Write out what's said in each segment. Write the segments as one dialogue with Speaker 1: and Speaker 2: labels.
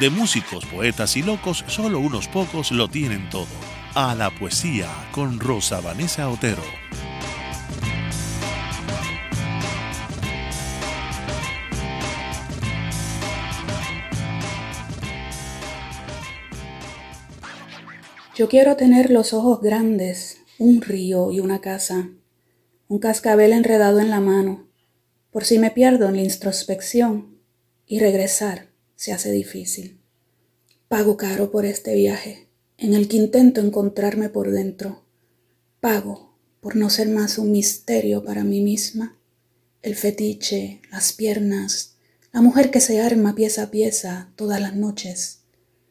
Speaker 1: de músicos, poetas y locos, solo unos pocos lo tienen todo. A la poesía con Rosa Vanessa Otero.
Speaker 2: Yo quiero tener los ojos grandes, un río y una casa, un cascabel enredado en la mano, por si me pierdo en la introspección y regresar se hace difícil. Pago caro por este viaje, en el que intento encontrarme por dentro. Pago por no ser más un misterio para mí misma. El fetiche, las piernas, la mujer que se arma pieza a pieza todas las noches,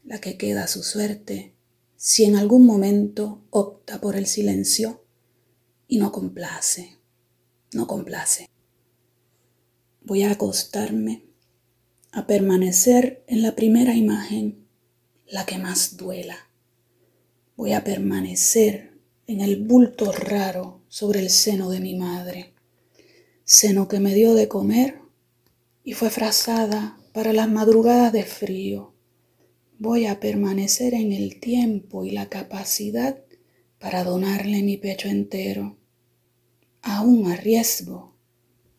Speaker 2: la que queda su suerte, si en algún momento opta por el silencio y no complace, no complace. Voy a acostarme a permanecer en la primera imagen, la que más duela. Voy a permanecer en el bulto raro sobre el seno de mi madre, seno que me dio de comer y fue frazada para las madrugadas de frío. Voy a permanecer en el tiempo y la capacidad para donarle mi pecho entero, aún a riesgo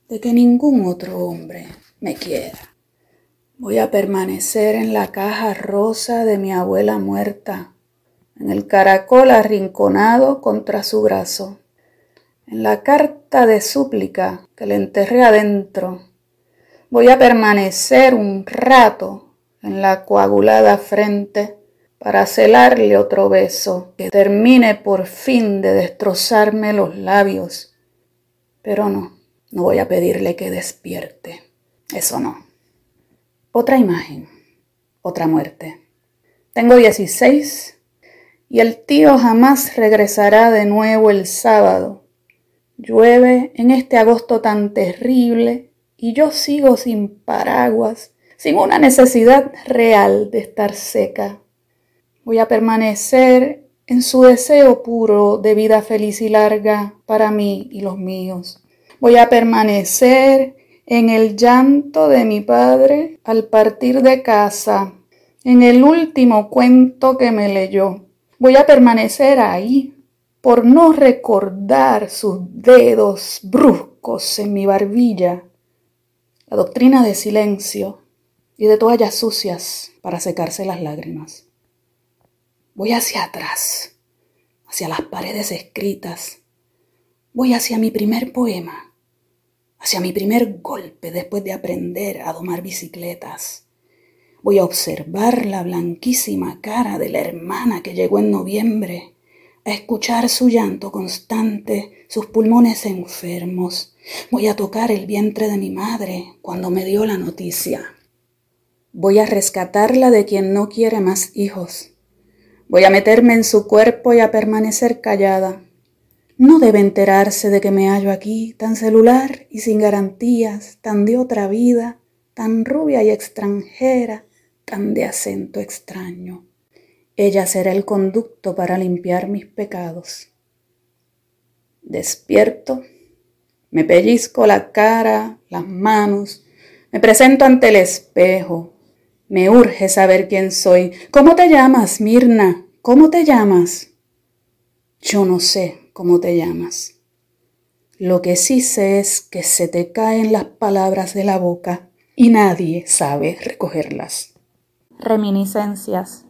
Speaker 2: de que ningún otro hombre me quiera. Voy a permanecer en la caja rosa de mi abuela muerta, en el caracol arrinconado contra su brazo, en la carta de súplica que le enterré adentro. Voy a permanecer un rato en la coagulada frente para celarle otro beso que termine por fin de destrozarme los labios. Pero no, no voy a pedirle que despierte. Eso no. Otra imagen, otra muerte. Tengo 16 y el tío jamás regresará de nuevo el sábado. Llueve en este agosto tan terrible y yo sigo sin paraguas, sin una necesidad real de estar seca. Voy a permanecer en su deseo puro de vida feliz y larga para mí y los míos. Voy a permanecer en el llanto de mi padre al partir de casa, en el último cuento que me leyó. Voy a permanecer ahí por no recordar sus dedos bruscos en mi barbilla, la doctrina de silencio y de toallas sucias para secarse las lágrimas. Voy hacia atrás, hacia las paredes escritas. Voy hacia mi primer poema hacia mi primer golpe después de aprender a domar bicicletas. Voy a observar la blanquísima cara de la hermana que llegó en noviembre, a escuchar su llanto constante, sus pulmones enfermos. Voy a tocar el vientre de mi madre cuando me dio la noticia. Voy a rescatarla de quien no quiere más hijos. Voy a meterme en su cuerpo y a permanecer callada no debe enterarse de que me hallo aquí, tan celular y sin garantías, tan de otra vida, tan rubia y extranjera, tan de acento extraño. Ella será el conducto para limpiar mis pecados. Despierto, me pellizco la cara, las manos, me presento ante el espejo. Me urge saber quién soy. ¿Cómo te llamas, Mirna? ¿Cómo te llamas? Yo no sé, cómo te llamas. Lo que sí sé es que se te caen las palabras de la boca y nadie sabe recogerlas.
Speaker 3: Reminiscencias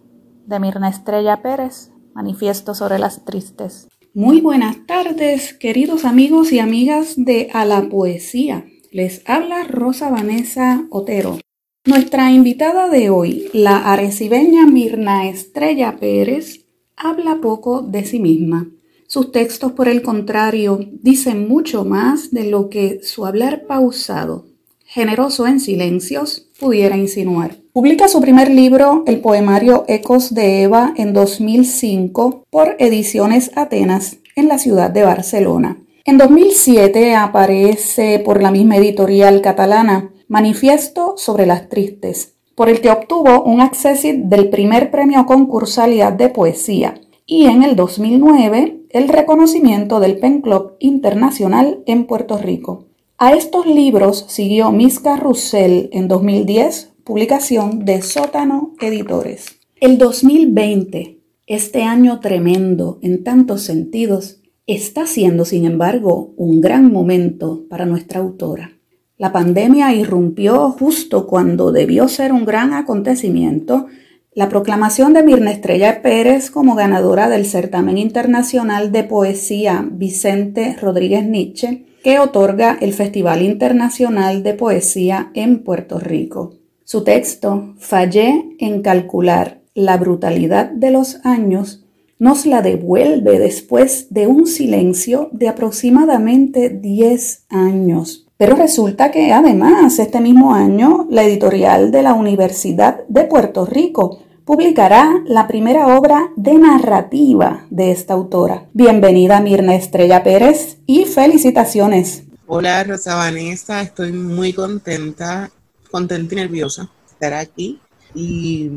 Speaker 3: de Mirna Estrella Pérez, Manifiesto sobre las Tristes.
Speaker 2: Muy buenas tardes, queridos amigos y amigas de A la Poesía. Les habla Rosa Vanessa Otero. Nuestra invitada de hoy, la arecibeña Mirna Estrella Pérez, habla poco de sí misma. Sus textos, por el contrario, dicen mucho más de lo que su hablar pausado, generoso en silencios, pudiera insinuar. Publica su primer libro, el poemario Ecos de Eva, en 2005 por Ediciones Atenas en la ciudad de Barcelona. En 2007 aparece por la misma editorial catalana Manifiesto sobre las Tristes, por el que obtuvo un accesit del primer premio concursalidad de poesía y en el 2009 el reconocimiento del Pen Club Internacional en Puerto Rico. A estos libros siguió Miss Carrusel en 2010, publicación de Sótano Editores. El 2020, este año tremendo en tantos sentidos, está siendo, sin embargo, un gran momento para nuestra autora. La pandemia irrumpió justo cuando debió ser un gran acontecimiento la proclamación de Mirna Estrella Pérez como ganadora del certamen internacional de poesía Vicente Rodríguez Nietzsche que otorga el Festival Internacional de Poesía en Puerto Rico. Su texto, Fallé en calcular la brutalidad de los años, nos la devuelve después de un silencio de aproximadamente 10 años. Pero resulta que además este mismo año la editorial de la Universidad de Puerto Rico publicará la primera obra de narrativa de esta autora. Bienvenida Mirna Estrella Pérez y felicitaciones.
Speaker 4: Hola Rosa Vanessa, estoy muy contenta, contenta y nerviosa de estar aquí y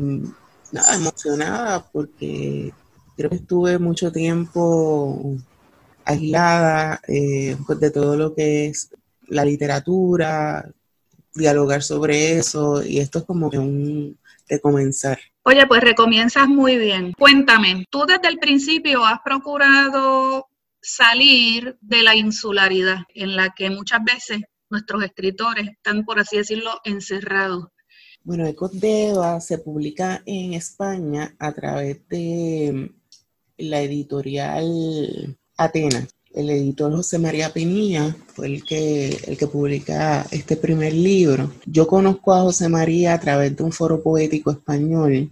Speaker 4: nada, emocionada porque creo que estuve mucho tiempo aislada eh, pues, de todo lo que es la literatura, dialogar sobre eso, y esto es como que un de comenzar.
Speaker 3: Oye, pues recomienzas muy bien. Cuéntame, tú desde el principio has procurado salir de la insularidad en la que muchas veces nuestros escritores están, por así decirlo, encerrados.
Speaker 4: Bueno, Ecos de Eva se publica en España a través de la editorial Atenas. El editor José María Pinilla fue el que, el que publica este primer libro. Yo conozco a José María a través de un foro poético español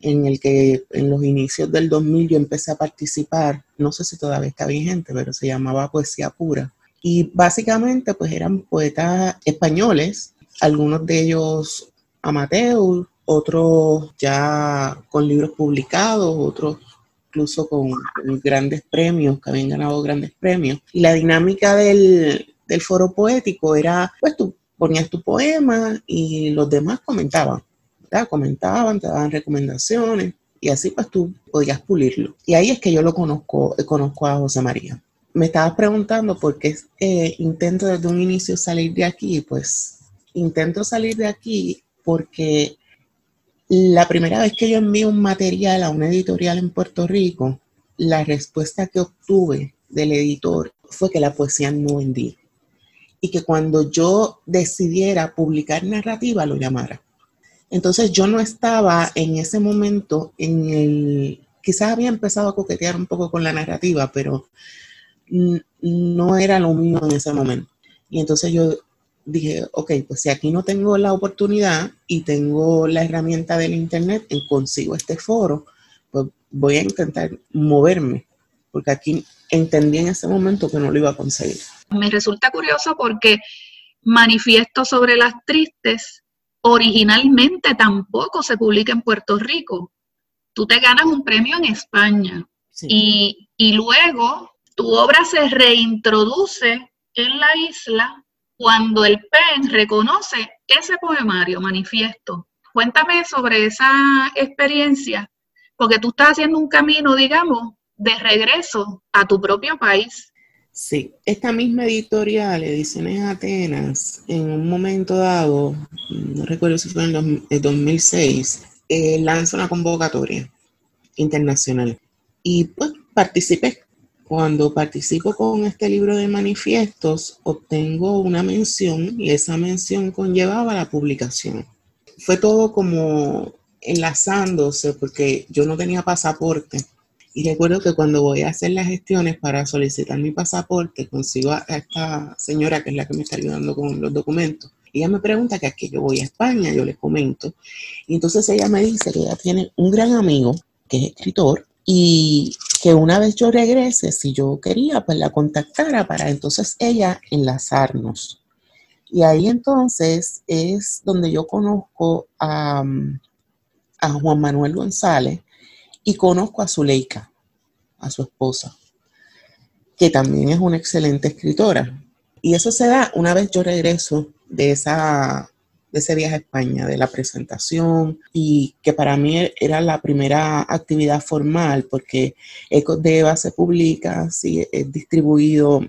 Speaker 4: en el que en los inicios del 2000 yo empecé a participar, no sé si todavía está vigente, pero se llamaba Poesía Pura. Y básicamente pues eran poetas españoles, algunos de ellos amateur, otros ya con libros publicados, otros incluso con, grandes premios, que habían ganado grandes premios. Y la dinámica del, del foro poético era, pues tú ponías tu poema y los demás comentaban, ¿verdad? Comentaban, te daban recomendaciones y así pues tú podías pulirlo. Y ahí es que yo lo conozco, conozco a José María. Me estabas preguntando por qué eh, intento desde un inicio salir de aquí, pues intento salir de aquí porque la primera vez que yo envié un material a una editorial en Puerto Rico, la respuesta que obtuve del editor fue que la poesía no vendía y que cuando yo decidiera publicar narrativa lo llamara. Entonces yo no estaba en ese momento en el, quizás había empezado a coquetear un poco con la narrativa, pero no era lo mío en ese momento. Y entonces yo dije, ok, pues si aquí no tengo la oportunidad y tengo la herramienta del Internet y consigo este foro, pues voy a intentar moverme, porque aquí entendí en ese momento que no lo iba a conseguir.
Speaker 3: Me resulta curioso porque Manifiesto sobre las Tristes originalmente tampoco se publica en Puerto Rico. Tú te ganas un premio en España y, y luego tu obra se reintroduce en la isla cuando el PEN reconoce ese poemario, manifiesto. Cuéntame sobre esa experiencia, porque tú estás haciendo un camino, digamos, de regreso a tu propio país.
Speaker 4: Sí, esta misma editorial, Ediciones Atenas, en un momento dado, no recuerdo si fue en el 2006, eh, lanza una convocatoria internacional. Y pues participé cuando participo con este libro de manifiestos, obtengo una mención y esa mención conllevaba la publicación. Fue todo como enlazándose porque yo no tenía pasaporte. Y recuerdo que cuando voy a hacer las gestiones para solicitar mi pasaporte, consigo a esta señora que es la que me está ayudando con los documentos. Ella me pregunta que aquí yo voy a España, yo le comento. Y entonces ella me dice que ella tiene un gran amigo que es escritor y que una vez yo regrese, si yo quería, pues la contactara para entonces ella enlazarnos. Y ahí entonces es donde yo conozco a, a Juan Manuel González y conozco a Zuleika, a su esposa, que también es una excelente escritora. Y eso se da una vez yo regreso de, esa, de ese viaje a España, de la presentación, y que para mí era la primera actividad formal, porque Ecos de Eva se publica, sí, es distribuido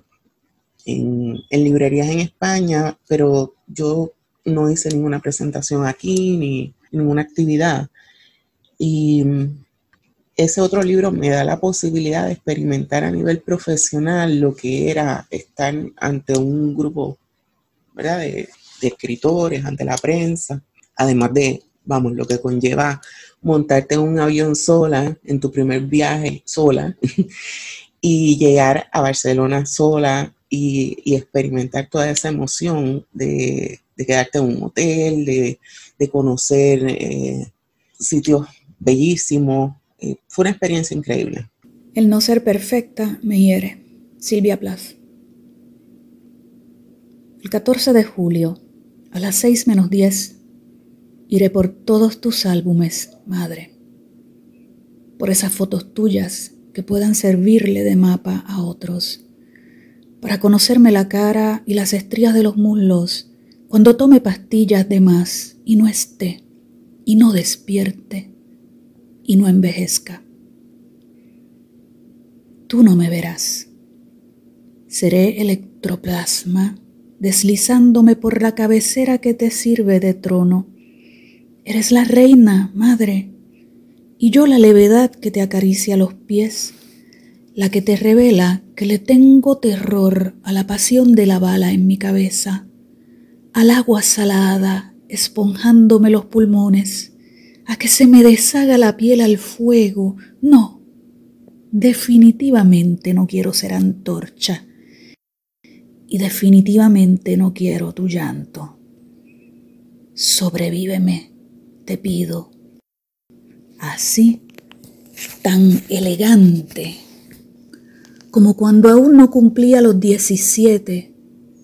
Speaker 4: en, en librerías en España, pero yo no hice ninguna presentación aquí ni ninguna actividad. Y ese otro libro me da la posibilidad de experimentar a nivel profesional lo que era estar ante un grupo ¿verdad? De, de escritores, ante la prensa, además de, vamos, lo que conlleva montarte en un avión sola, en tu primer viaje sola, y llegar a Barcelona sola y, experimentar toda esa emoción de, quedarte en un hotel, de, conocer eh, sitios bellísimos. Eh, fue una experiencia increíble.
Speaker 2: El no ser perfecta me hiere. Silvia Plath. El 14 de julio, a las 6 menos 10, iré por todos tus álbumes, madre. Por esas fotos tuyas que puedan servirle de mapa a otros para conocerme la cara y las estrías de los muslos cuando tome pastillas de más y no esté, y no despierte, y no envejezca. Tú no me verás. Seré electroplasma deslizándome por la cabecera que te sirve de trono. Eres la reina, madre, y yo la levedad que te acaricia los pies la que te revela que le tengo terror a la pasión de la bala en mi cabeza, al agua salada esponjándome los pulmones, a que se me deshaga la piel al fuego. No, definitivamente no quiero ser antorcha y definitivamente no quiero tu llanto. Sobrevíveme, te pido. Así, tan elegante como cuando aún no cumplía los 17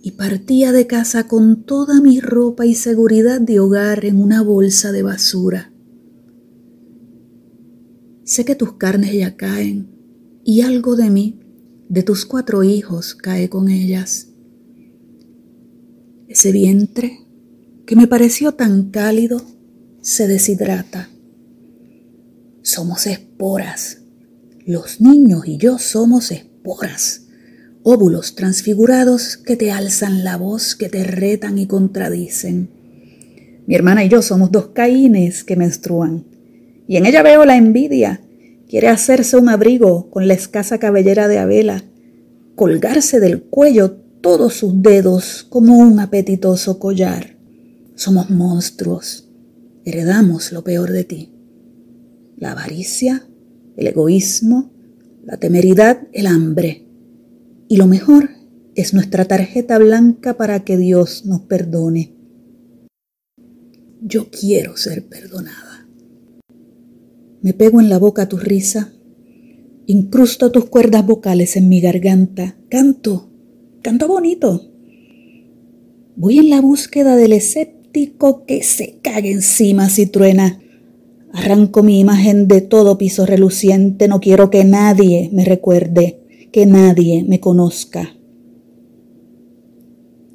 Speaker 2: y partía de casa con toda mi ropa y seguridad de hogar en una bolsa de basura. Sé que tus carnes ya caen y algo de mí, de tus cuatro hijos, cae con ellas. Ese vientre, que me pareció tan cálido, se deshidrata. Somos esporas. Los niños y yo somos esporas óvulos transfigurados que te alzan la voz, que te retan y contradicen. Mi hermana y yo somos dos caínes que menstruan, y en ella veo la envidia. Quiere hacerse un abrigo con la escasa cabellera de Abela, colgarse del cuello todos sus dedos como un apetitoso collar. Somos monstruos, heredamos lo peor de ti. La avaricia, el egoísmo, la temeridad, el hambre. Y lo mejor es nuestra tarjeta blanca para que Dios nos perdone. Yo quiero ser perdonada. Me pego en la boca tu risa, incrusto tus cuerdas vocales en mi garganta, canto, canto bonito. Voy en la búsqueda del escéptico que se cague encima si truena Arranco mi imagen de todo piso reluciente, no quiero que nadie me recuerde, que nadie me conozca.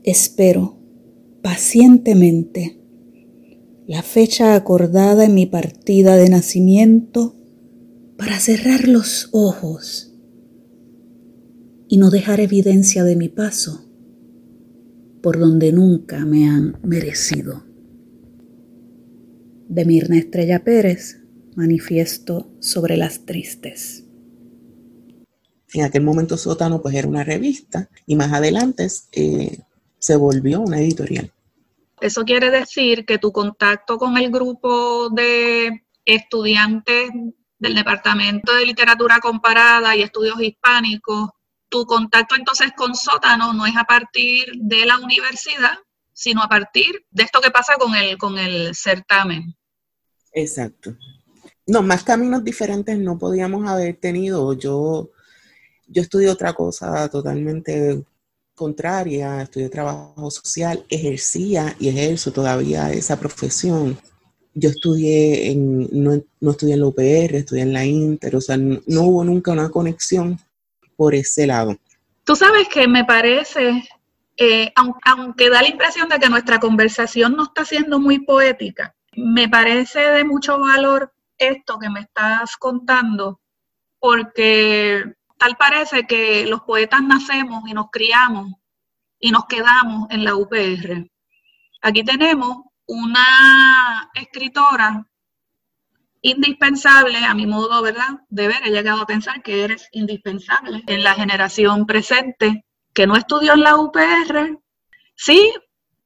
Speaker 2: Espero pacientemente la fecha acordada en mi partida de nacimiento para cerrar los ojos y no dejar evidencia de mi paso por donde nunca me han merecido de Mirna Estrella Pérez, Manifiesto sobre las Tristes.
Speaker 4: En aquel momento Sótano pues era una revista y más adelante eh, se volvió una editorial.
Speaker 3: Eso quiere decir que tu contacto con el grupo de estudiantes del Departamento de Literatura Comparada y Estudios Hispánicos, tu contacto entonces con Sótano no es a partir de la universidad, sino a partir de esto que pasa con el, con el certamen.
Speaker 4: Exacto. No, más caminos diferentes no podíamos haber tenido. Yo, yo estudié otra cosa totalmente contraria, estudié trabajo social, ejercía y ejerzo todavía esa profesión. Yo estudié en, no, no estudié en la UPR, estudié en la Inter, o sea, no, hubo nunca una conexión por ese lado.
Speaker 3: Tú sabes que me parece, eh, aunque da la impresión de que nuestra conversación no está siendo muy poética, me parece de mucho valor esto que me estás contando, porque tal parece que los poetas nacemos y nos criamos y nos quedamos en la UPR. Aquí tenemos una escritora indispensable, a mi modo, ¿verdad? De ver, he llegado a pensar que eres indispensable en la generación presente, que no estudió en la UPR. Sí,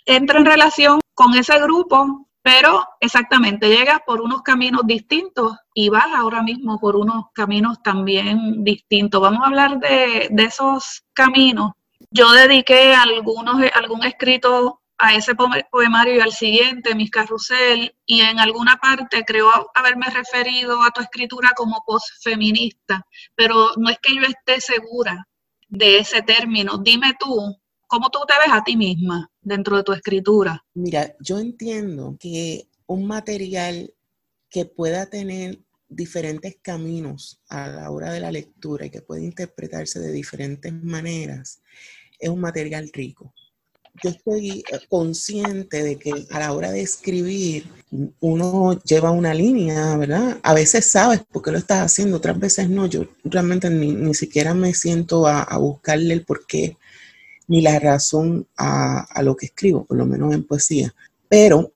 Speaker 3: entra en relación con ese grupo pero exactamente, llegas por unos caminos distintos y vas ahora mismo por unos caminos también distintos. Vamos a hablar de, esos caminos. Yo dediqué algunos, algún escrito a ese poemario y al siguiente, Mis Carrusel, y en alguna parte creo haberme referido a tu escritura como postfeminista, pero no es que yo esté segura de ese término. Dime tú, ¿cómo tú te ves a ti misma? dentro de tu escritura?
Speaker 4: Mira, yo entiendo que un material que pueda tener diferentes caminos a la hora de la lectura y que puede interpretarse de diferentes maneras, es un material rico. Yo estoy eh, consciente de que a la hora de escribir uno lleva una línea, ¿verdad? A veces sabes por qué lo estás haciendo, otras veces no. Yo realmente ni, siquiera me siento a, a buscarle el porqué ni la razón a, lo que escribo, por lo menos en poesía. Pero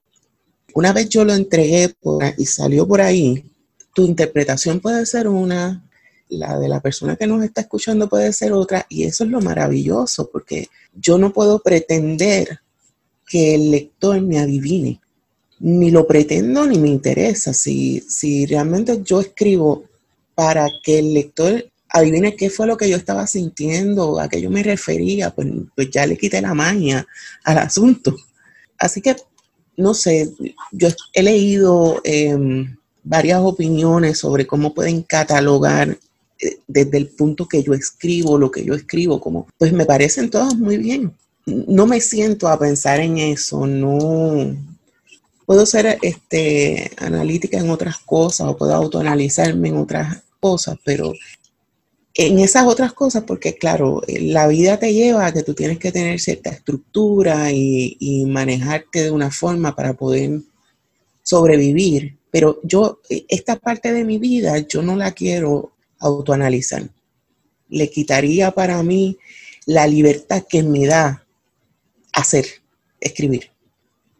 Speaker 4: una vez yo lo entregué y salió por ahí, tu interpretación puede ser una, la de la persona que nos está escuchando puede ser otra, y eso es lo maravilloso, porque yo no puedo pretender que el lector me adivine. Ni lo pretendo ni me interesa. Si, si realmente yo escribo para que el lector adivine qué fue lo que yo estaba sintiendo, a qué yo me refería, pues, pues ya le quité la maña al asunto. Así que, no sé, yo he leído em, varias opiniones sobre cómo pueden catalogar desde el punto que yo escribo, lo que yo escribo, como, pues me parecen todas muy bien. No me siento a pensar en eso, no, puedo ser este, analítica en otras cosas o puedo autoanalizarme en otras cosas, pero en esas otras cosas, porque claro, la vida te lleva a que tú tienes que tener cierta estructura y, manejarte de una forma para poder sobrevivir. Pero yo, esta parte de mi vida, yo no la quiero autoanalizar. Le quitaría para mí la libertad que me da hacer, escribir.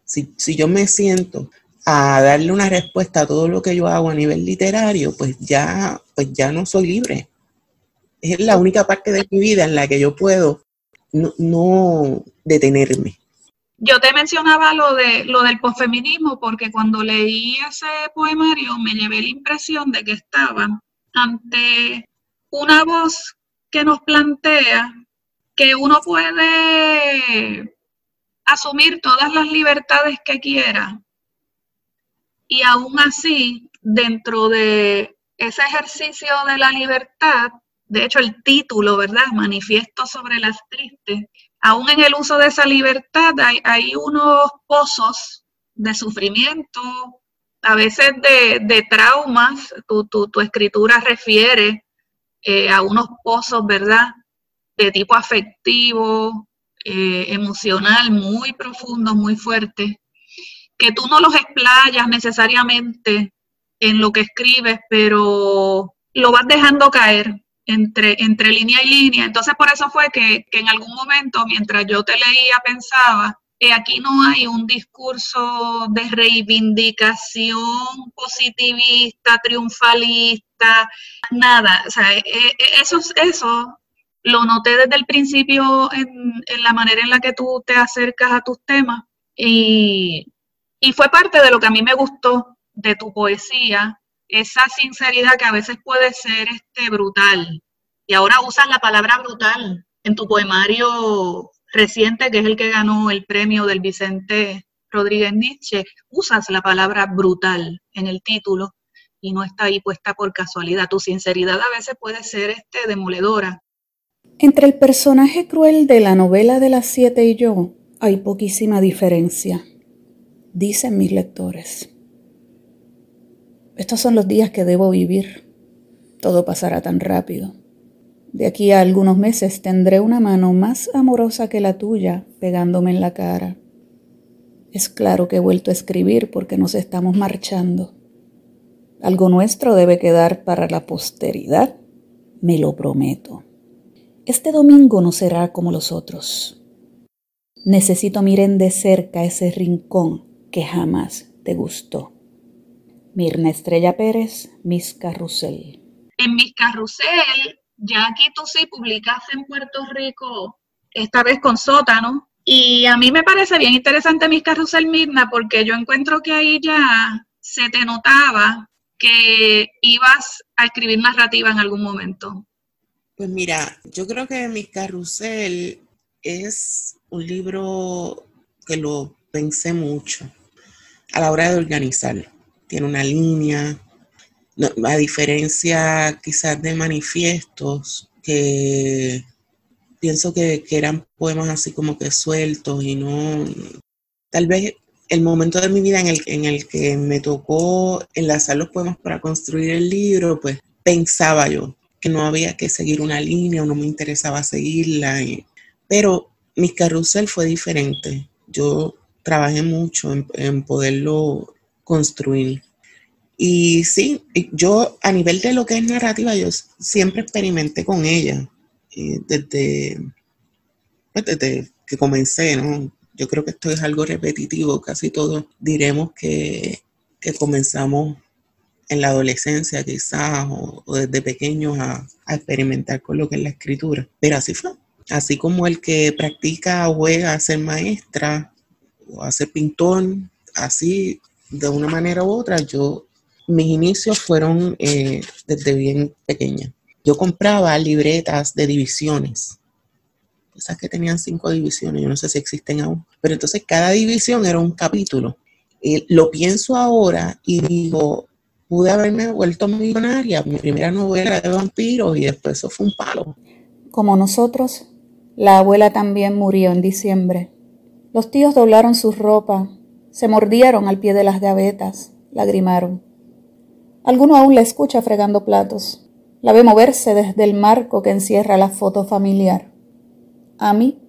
Speaker 4: Si, si yo me siento a darle una respuesta a todo lo que yo hago a nivel literario, pues ya, pues ya no soy libre es la única parte de mi vida en la que yo puedo no, detenerme.
Speaker 3: Yo te mencionaba lo de lo del posfeminismo porque cuando leí ese poemario me llevé la impresión de que estaba ante una voz que nos plantea que uno puede asumir todas las libertades que quiera y aún así dentro de ese ejercicio de la libertad de hecho el título, ¿verdad? Manifiesto sobre las tristes. Aún en el uso de esa libertad hay, unos pozos de sufrimiento, a veces de, traumas. Tu, escritura refiere eh, a unos pozos, ¿verdad? De tipo afectivo, eh, emocional, muy profundos, muy fuertes, que tú no los explayas necesariamente en lo que escribes, pero lo vas dejando caer entre, entre línea y línea. Entonces, por eso fue que, en algún momento, mientras yo te leía, pensaba, aquí no hay un discurso de reivindicación positivista, triunfalista, nada. O sea, e, e, eso, eso lo noté desde el principio en, en, la manera en la que tú te acercas a tus temas y, y fue parte de lo que a mí me gustó de tu poesía, esa sinceridad que a veces puede ser este, brutal. Y ahora usas la palabra brutal en tu poemario reciente, que es el que ganó el premio del Vicente Rodríguez Nietzsche, usas la palabra brutal en el título y no está ahí puesta por casualidad. Tu sinceridad a veces puede ser este, demoledora.
Speaker 2: Entre el personaje cruel de la novela de las siete y yo hay poquísima diferencia, dicen mis lectores. Estos son los días que debo vivir. Todo pasará tan rápido. De aquí a algunos meses tendré una mano más amorosa que la tuya pegándome en la cara. Es claro que he vuelto a escribir porque nos estamos marchando. Algo nuestro debe quedar para la posteridad, me lo prometo. Este domingo no será como los otros. Necesito miren de cerca ese rincón que jamás te gustó. Mirna Estrella Pérez, Miss Carrusel.
Speaker 3: En Miss Carrusel, ya aquí tú sí publicaste en Puerto Rico, esta vez con sótano, y a mí me parece bien interesante Miss Carrusel Mirna porque yo encuentro que ahí ya se te notaba que ibas a escribir narrativa en algún momento.
Speaker 4: Pues mira, yo creo que Mi Carrusel es un libro que lo pensé mucho a la hora de organizarlo. Tiene una línea, a diferencia quizás de manifiestos que pienso que, eran poemas así como que sueltos y no, tal vez el momento de mi vida en el, en el que me tocó enlazar los poemas para construir el libro, pues pensaba yo que no había que seguir una línea o no me interesaba seguirla. pero mi carrusel fue diferente. Yo trabajé mucho en, poderlo construir. Y sí, yo a nivel de lo que es narrativa, yo siempre experimenté con ella desde, pues, desde que comencé, ¿no? Yo creo que esto es algo repetitivo, casi todos diremos que, que comenzamos en la adolescencia quizás o, desde pequeños a, experimentar con lo que es la escritura. Pero así fue. Así como el que practica o juega a ser maestra o a ser pintor, así de una manera u otra, yo, mis inicios fueron eh, desde bien pequeña. Yo compraba libretas de divisiones esas que tenían cinco divisiones, yo no sé si existen aún, pero entonces cada división era un capítulo. Lo pienso ahora y digo, pude haberme vuelto millonaria. Mi primera novela de vampiros y después eso fue un palo.
Speaker 2: Como nosotros, la abuela también murió en diciembre. Los tíos doblaron su ropa, se mordieron al pie de las gavetas, lagrimaron. Alguno aún la escucha fregando platos. La ve moverse desde el marco que encierra la foto familiar. A mí,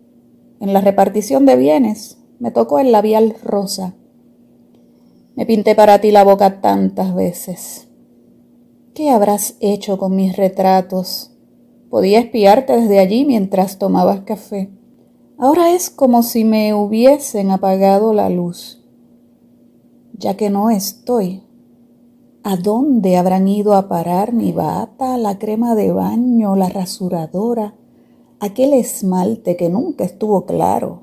Speaker 2: en la repartición de bienes, me tocó el labial rosa me pinté para ti la boca tantas veces. ¿Qué habrás hecho con mis retratos? Podía espiarte desde allí mientras tomabas café. Ahora es como si me hubiesen apagado la luz. Ya que no estoy, ¿a dónde habrán ido a parar mi bata, la crema de baño, la rasuradora, aquel esmalte que nunca estuvo claro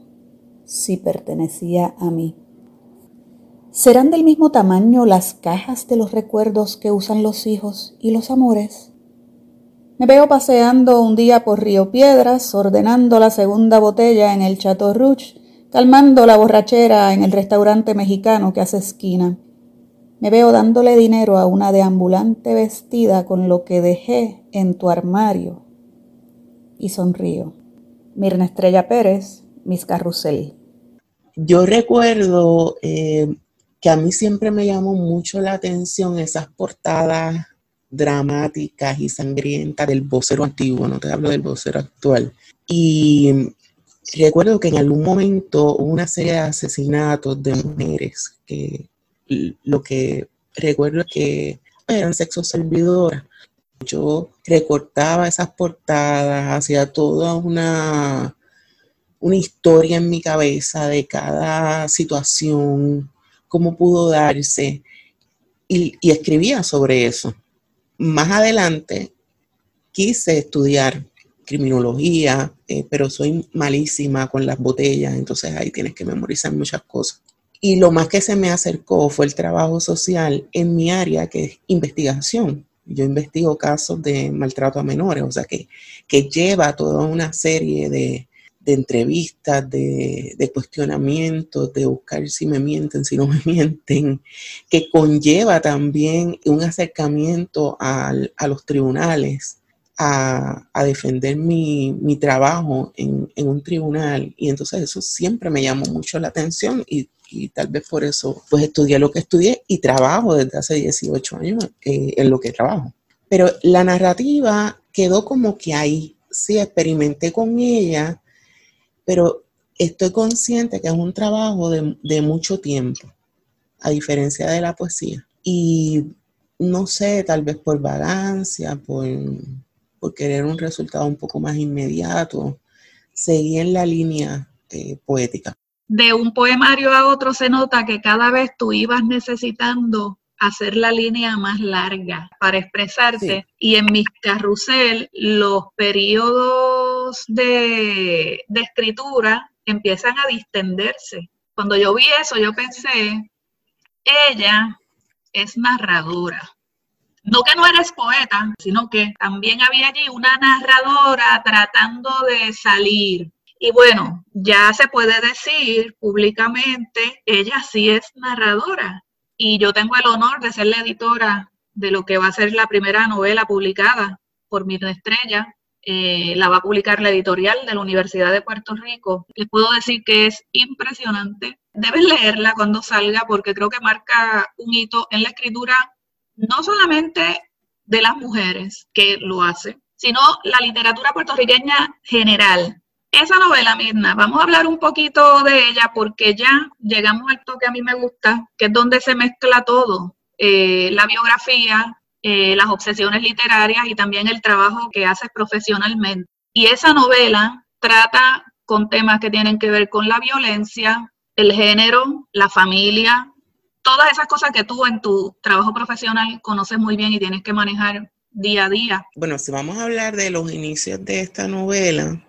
Speaker 2: si pertenecía a mí? ¿Serán del mismo tamaño las cajas de los recuerdos que usan los hijos y los amores? Me veo paseando un día por Río Piedras, ordenando la segunda botella en el Chateau Rouge, calmando la borrachera en el restaurante mexicano que hace esquina. Me veo dándole dinero a una deambulante vestida con lo que dejé en tu armario. Y sonrío. Mirna Estrella Pérez, Miss Carrusel.
Speaker 4: Yo recuerdo eh, que a mí siempre me llamó mucho la atención esas portadas dramáticas y sangrientas del vocero antiguo, no te hablo del vocero actual. Y recuerdo que en algún momento hubo una serie de asesinatos de mujeres que lo que recuerdo es que eran sexo servidoras. Yo recortaba esas portadas, hacía toda una, una historia en mi cabeza de cada situación, cómo pudo darse, y, escribía sobre eso. Más adelante quise estudiar criminología, eh, pero soy malísima con las botellas, entonces ahí tienes que memorizar muchas cosas. Y lo más que se me acercó fue el trabajo social en mi área, que es investigación. Yo investigo casos de maltrato a menores, o sea, que, que lleva toda una serie de, de entrevistas, de, de, cuestionamientos, de buscar si me mienten, si no me mienten, que conlleva también un acercamiento a los tribunales, a, defender mi, trabajo en, un tribunal y entonces eso siempre me llamó mucho la atención y, tal vez por eso pues estudié lo que estudié y trabajo desde hace 18 años eh, en lo que trabajo. Pero la narrativa quedó como que ahí, sí, experimenté con ella, pero estoy consciente que es un trabajo de, de mucho tiempo, a diferencia de la poesía. Y no sé, tal vez por vagancia, por, por querer un resultado un poco más inmediato, seguí en la línea eh, poética.
Speaker 3: De un poemario a otro se nota que cada vez tú ibas necesitando hacer la línea más larga para expresarte. Y en mis carrusel, los periodos de, de escritura empiezan a distenderse. Cuando yo vi eso, yo pensé, ella es narradora. No que no eres poeta, sino que también había allí una narradora tratando de salir. Y bueno, ya se puede decir públicamente, ella sí es narradora. Y yo tengo el honor de ser la editora de lo que va a ser la primera novela publicada por Mirna Estrella. Eh, la va a publicar la editorial de la Universidad de Puerto Rico. Les puedo decir que es impresionante deben leerla cuando salga porque creo que marca un hito en la escritura no solamente de las mujeres que lo hacen, sino la literatura puertorriqueña general. Esa novela, Mirna, vamos a hablar un poquito de ella porque ya llegamos al toque a mí me gusta, que es donde se mezcla todo, eh, la biografía, eh, las obsesiones literarias y también el trabajo que haces profesionalmente. Y esa novela trata con temas que tienen que ver con la violencia, el género, la familia, todas esas cosas que tú en tu trabajo profesional conoces muy bien y tienes que manejar día a día.
Speaker 4: Bueno, si vamos a hablar de los inicios de esta novela,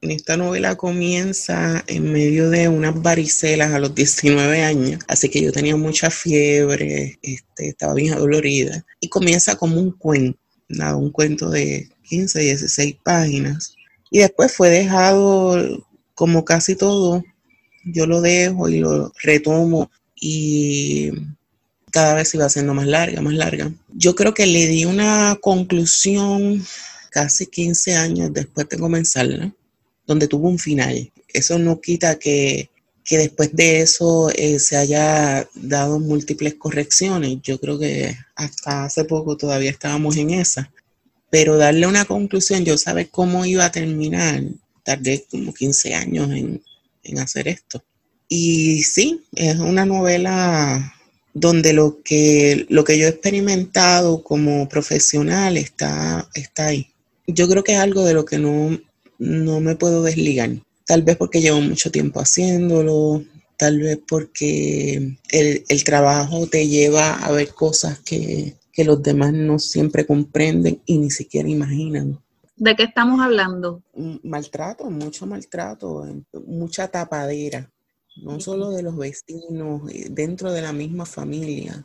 Speaker 4: esta novela comienza en medio de unas varicelas a los 19 años, así que yo tenía mucha fiebre, este, estaba bien adolorida, y comienza como un cuento, un cuento de 15, 16 páginas, y después fue dejado como casi todo yo lo dejo y lo retomo y cada vez iba siendo más larga, más larga. Yo creo que le di una conclusión casi 15 años después de comenzarla, donde tuvo un final. Eso no quita que, después de eso eh, se haya dado múltiples correcciones. Yo creo que hasta hace poco todavía estábamos en esa. Pero darle una conclusión, yo saber cómo iba a terminar, tardé como 15 años en, en hacer esto. Y sí, es una novela donde lo que, lo que yo he experimentado como profesional está, está ahí. Yo creo que es algo de lo que no, no me puedo desligar. Tal vez porque llevo mucho tiempo haciéndolo, tal vez porque el, el trabajo te lleva a ver cosas que, que los demás no siempre comprenden y ni siquiera imaginan.
Speaker 3: ¿De qué estamos hablando?
Speaker 4: Maltrato, mucho maltrato, mucha tapadera, no solo de los vecinos, eh, dentro de la misma familia.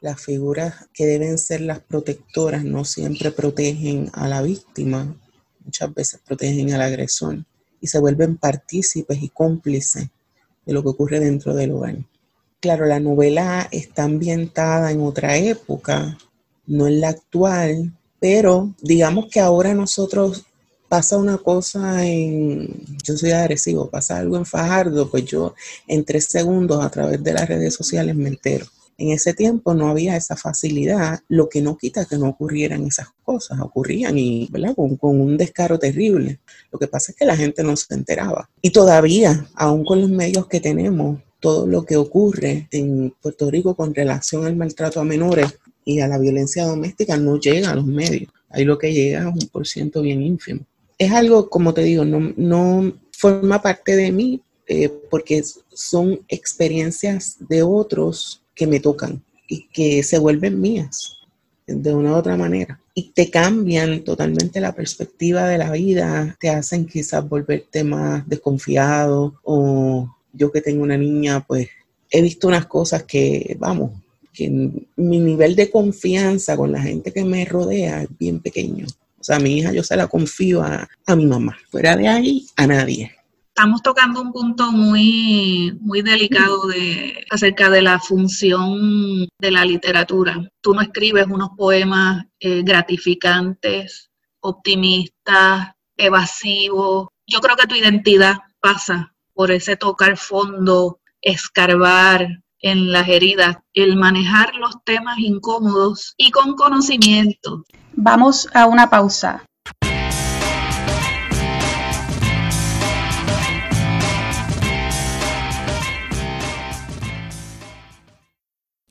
Speaker 4: Las figuras que deben ser las protectoras no siempre protegen a la víctima, muchas veces protegen al agresor y se vuelven partícipes y cómplices de lo que ocurre dentro del hogar. Claro, la novela está ambientada en otra época, no en la actual, pero digamos que ahora nosotros pasa una cosa en, yo soy agresivo, pasa algo en Fajardo, pues yo en tres segundos a través de las redes sociales me entero. En ese tiempo no había esa facilidad, lo que no quita que no ocurrieran esas cosas, ocurrían y, ¿verdad? Con, con, un descaro terrible. Lo que pasa es que la gente no se enteraba. Y todavía, aún con los medios que tenemos, todo lo que ocurre en Puerto Rico con relación al maltrato a menores y a la violencia doméstica no llega a los medios. Ahí lo que llega es un por ciento bien ínfimo. Es algo, como te digo, no, no forma parte de mí eh, porque son experiencias de otros que me tocan y que se vuelven mías de una u otra manera. Y te cambian totalmente la perspectiva de la vida, te hacen quizás volverte más desconfiado o yo que tengo una niña, pues he visto unas cosas que, vamos, que mi nivel de confianza con la gente que me rodea es bien pequeño. Sea, mi hija yo se la confío a, mi mamá. Fuera de ahí, a nadie.
Speaker 3: Estamos tocando un punto muy, muy delicado de, acerca de la función de la literatura. Tú no escribes unos poemas eh, gratificantes optimistas, evasivos. Yo creo que tu identidad pasa por ese tocar fondo, escarbar en las heridas, el manejar los temas incómodos y con conocimiento.
Speaker 2: Vamos a una pausa.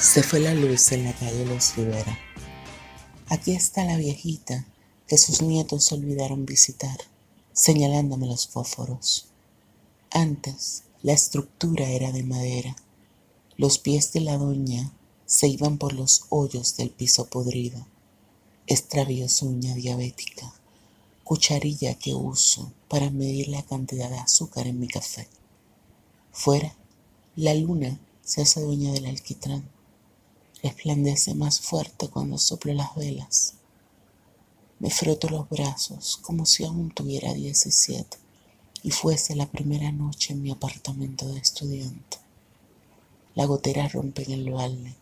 Speaker 4: Se fue la luz en la calle Los Rivera. Aquí está la viejita que sus nietos olvidaron visitar, señalándome los fósforos. Antes, la estructura era de madera. Los pies de la doña se iban por los hoyos del piso podrido. Extravío su uña diabética, cucharilla que uso para medir la cantidad de azúcar en mi café. Fuera, la luna se hace dueña del alquitrán resplandece más fuerte cuando soplo las velas. Me froto los brazos como si aún tuviera 17 y fuese la primera noche en mi apartamento de estudiante. La gotera rompe en el balde.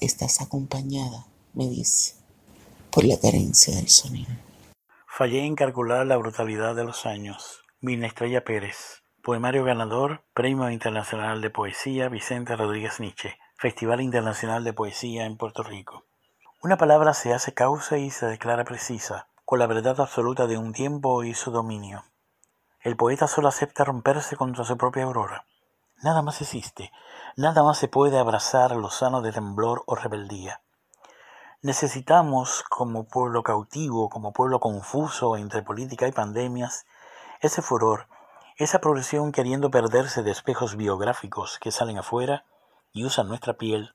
Speaker 4: Estás acompañada, me dice, por la carencia del sonido.
Speaker 5: Fallé en calcular la brutalidad de los años. Mina Estrella Pérez, poemario ganador, Premio Internacional de Poesía Vicente Rodríguez Nietzsche. Festival Internacional de Poesía en Puerto Rico. Una palabra se hace causa y se declara precisa, con la verdad absoluta de un tiempo y su dominio. El poeta solo acepta romperse contra su propia aurora. Nada más existe, nada más se puede abrazar lo sano de temblor o rebeldía. Necesitamos, como pueblo cautivo, como pueblo confuso entre política y pandemias, ese furor, esa progresión queriendo perderse de espejos biográficos que salen afuera y usan nuestra piel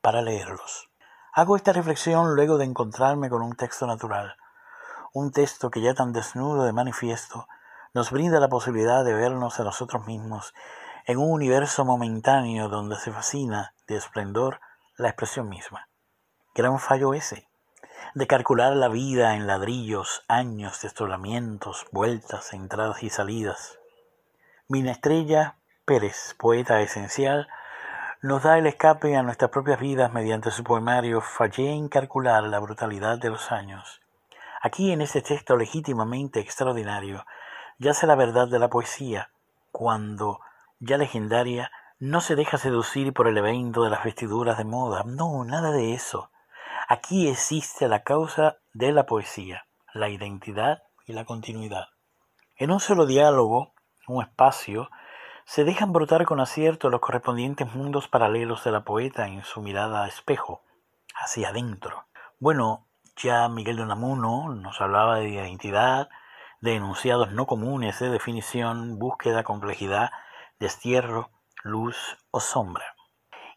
Speaker 5: para leerlos. Hago esta reflexión luego de encontrarme con un texto natural, un texto que ya tan desnudo de manifiesto nos brinda la posibilidad de vernos a nosotros mismos en un universo momentáneo donde se fascina de esplendor la expresión misma. Gran fallo ese, de calcular la vida en ladrillos, años, destrolamientos, vueltas, entradas y salidas. Mina Estrella Pérez, poeta esencial, nos da el escape a nuestras propias vidas mediante su poemario Fallé en calcular la brutalidad de los años. Aquí en este texto legítimamente extraordinario yace la verdad de la poesía, cuando, ya legendaria, no se deja seducir por el evento de las vestiduras de moda. No, nada de eso. Aquí existe la causa de la poesía, la identidad y la continuidad. En un solo diálogo, un espacio, se dejan brotar con acierto los correspondientes mundos paralelos de la poeta en su mirada a espejo, hacia adentro. Bueno, ya Miguel de Unamuno nos hablaba de identidad, de enunciados no comunes de definición, búsqueda, complejidad, destierro, luz o sombra.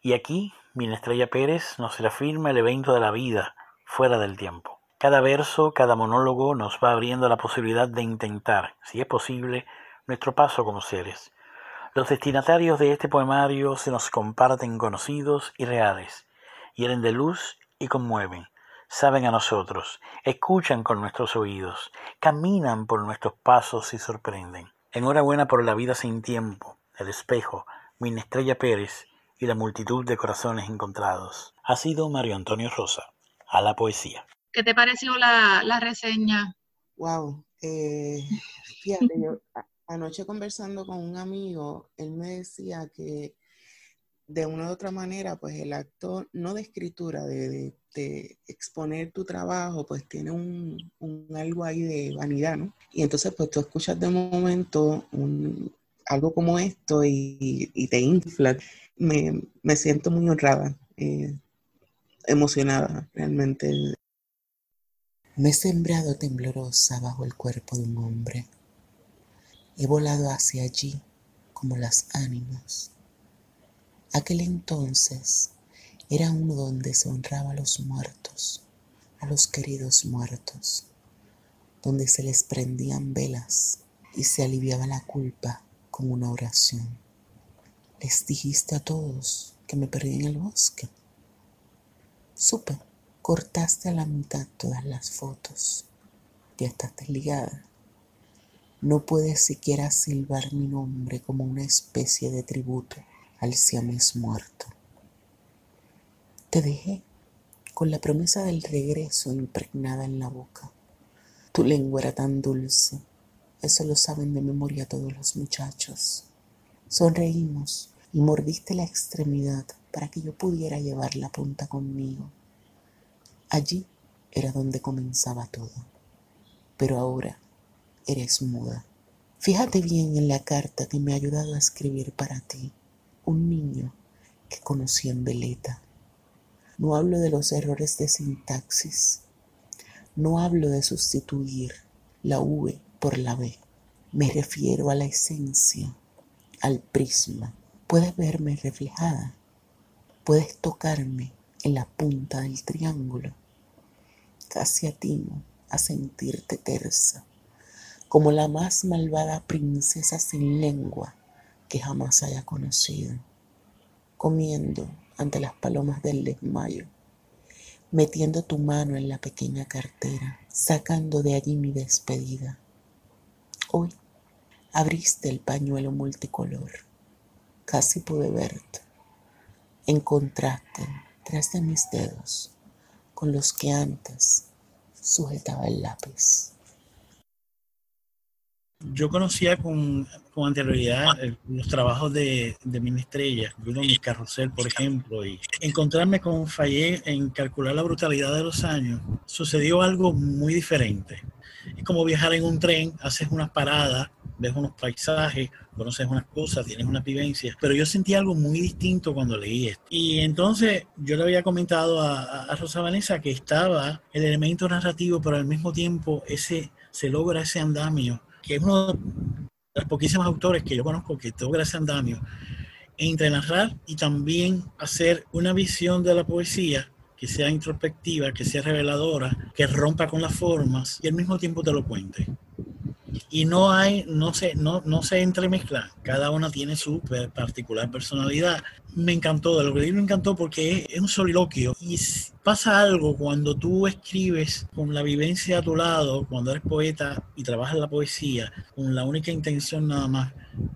Speaker 5: Y aquí, Minestrella Pérez nos reafirma el evento de la vida, fuera del tiempo. Cada verso, cada monólogo nos va abriendo la posibilidad de intentar, si es posible, nuestro paso como seres, los destinatarios de este poemario se nos comparten conocidos y reales, hieren de luz y conmueven, saben a nosotros, escuchan con nuestros oídos, caminan por nuestros pasos y sorprenden. Enhorabuena por la vida sin tiempo, el espejo, Minestrella Pérez y la multitud de corazones encontrados. Ha sido Mario Antonio Rosa, a la poesía.
Speaker 3: ¿Qué te pareció la, la reseña?
Speaker 4: Wow, eh, fíjate, yo anoche conversando con un amigo, él me decía que de una u otra manera, pues el acto, no de escritura, de, exponer tu trabajo, pues tiene un, algo ahí de vanidad, ¿no? Y entonces, pues tú escuchas de momento algo como esto y, te infla. Me, siento muy honrada, eh, emocionada realmente. Me he sembrado temblorosa bajo el cuerpo de un hombre He volado hacia allí como las ánimas. Aquel entonces era uno donde se honraba a los muertos, a los queridos muertos,
Speaker 6: donde se les prendían velas y se aliviaba la culpa con una oración. Les dijiste a todos que me perdí en el bosque. Supe, cortaste a la mitad todas las fotos. Ya estás desligada. No puedes siquiera silbar mi nombre como una especie de tributo al siamés muerto. Te dejé con la promesa del regreso impregnada en la boca. Tu lengua era tan dulce, eso lo saben de memoria todos los muchachos. Sonreímos y mordiste la extremidad para que yo pudiera llevar la punta conmigo. Allí era donde comenzaba todo. Pero ahora eres muda. Fíjate bien en la carta que me ha ayudado a escribir para ti, un niño que conocí en Veleta. No hablo de los errores de sintaxis. No hablo de sustituir la V por la B. Me refiero a la esencia, al prisma. Puedes verme reflejada. Puedes tocarme en la punta del triángulo. Casi atino a sentirte tersa como la más malvada princesa sin lengua que jamás haya conocido, comiendo ante las palomas del desmayo, metiendo tu mano en la pequeña cartera, sacando de allí mi despedida. Hoy abriste el pañuelo multicolor, casi pude verte, encontraste tras de mis dedos con los que antes sujetaba el lápiz.
Speaker 5: Yo conocía con, anterioridad los trabajos de, de Minestrella, incluido mi carrusel, por ejemplo, y encontrarme con Fallé en calcular la brutalidad de los años, sucedió algo muy diferente. Es como viajar en un tren, haces unas paradas, ves unos paisajes, conoces unas cosas, tienes una vivencia, pero yo sentí algo muy distinto cuando leí esto. Y entonces yo le había comentado a, a Rosa Vanessa que estaba el elemento narrativo, pero al mismo tiempo ese, se logra ese andamio que es uno de los poquísimos autores que yo conozco que logra ese andamio entre narrar y también hacer una visión de la poesía que sea introspectiva, que sea reveladora, que rompa con las formas y al mismo tiempo te lo cuente y no hay, no se, no, no se entremezcla, cada una tiene su particular personalidad. Me encantó, de lo que leí me encantó porque es, un soliloquio y pasa algo cuando tú escribes con la vivencia a tu lado, cuando eres poeta y trabajas la poesía, con la única intención nada más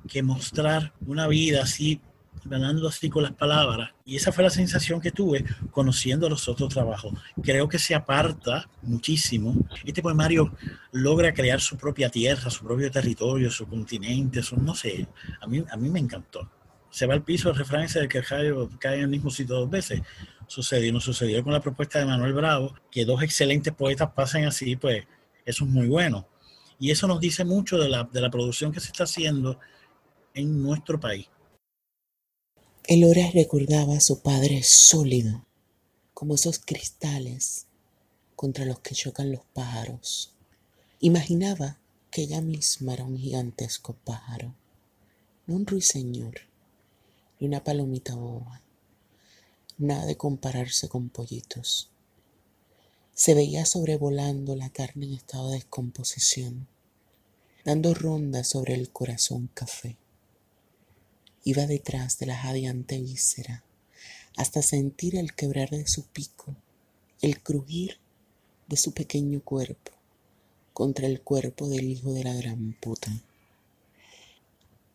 Speaker 5: que mostrar una vida así ganando así con las palabras. Y esa fue la sensación que tuve conociendo los otros trabajos. Creo que se aparta muchísimo. Este poemario logra crear su propia tierra, su propio territorio, su continente, su, no sé, a mí, a mí me encantó. Se va al piso el refrán ese de que el cae en el mismo sitio dos veces. Sucedió, no sucedió con la propuesta de Manuel Bravo, que dos excelentes poetas pasen así, pues eso es muy bueno. Y eso nos dice mucho de la, de la producción que se está haciendo en nuestro país.
Speaker 6: Elora recordaba a su padre sólido, como esos cristales contra los que chocan los pájaros. Imaginaba que ella misma era un gigantesco pájaro, no un ruiseñor, ni una palomita boba, nada de compararse con pollitos. Se veía sobrevolando la carne en estado de descomposición, dando rondas sobre el corazón café Iba detrás de la jadeante víscera hasta sentir el quebrar de su pico, el crujir de su pequeño cuerpo contra el cuerpo del hijo de la gran puta.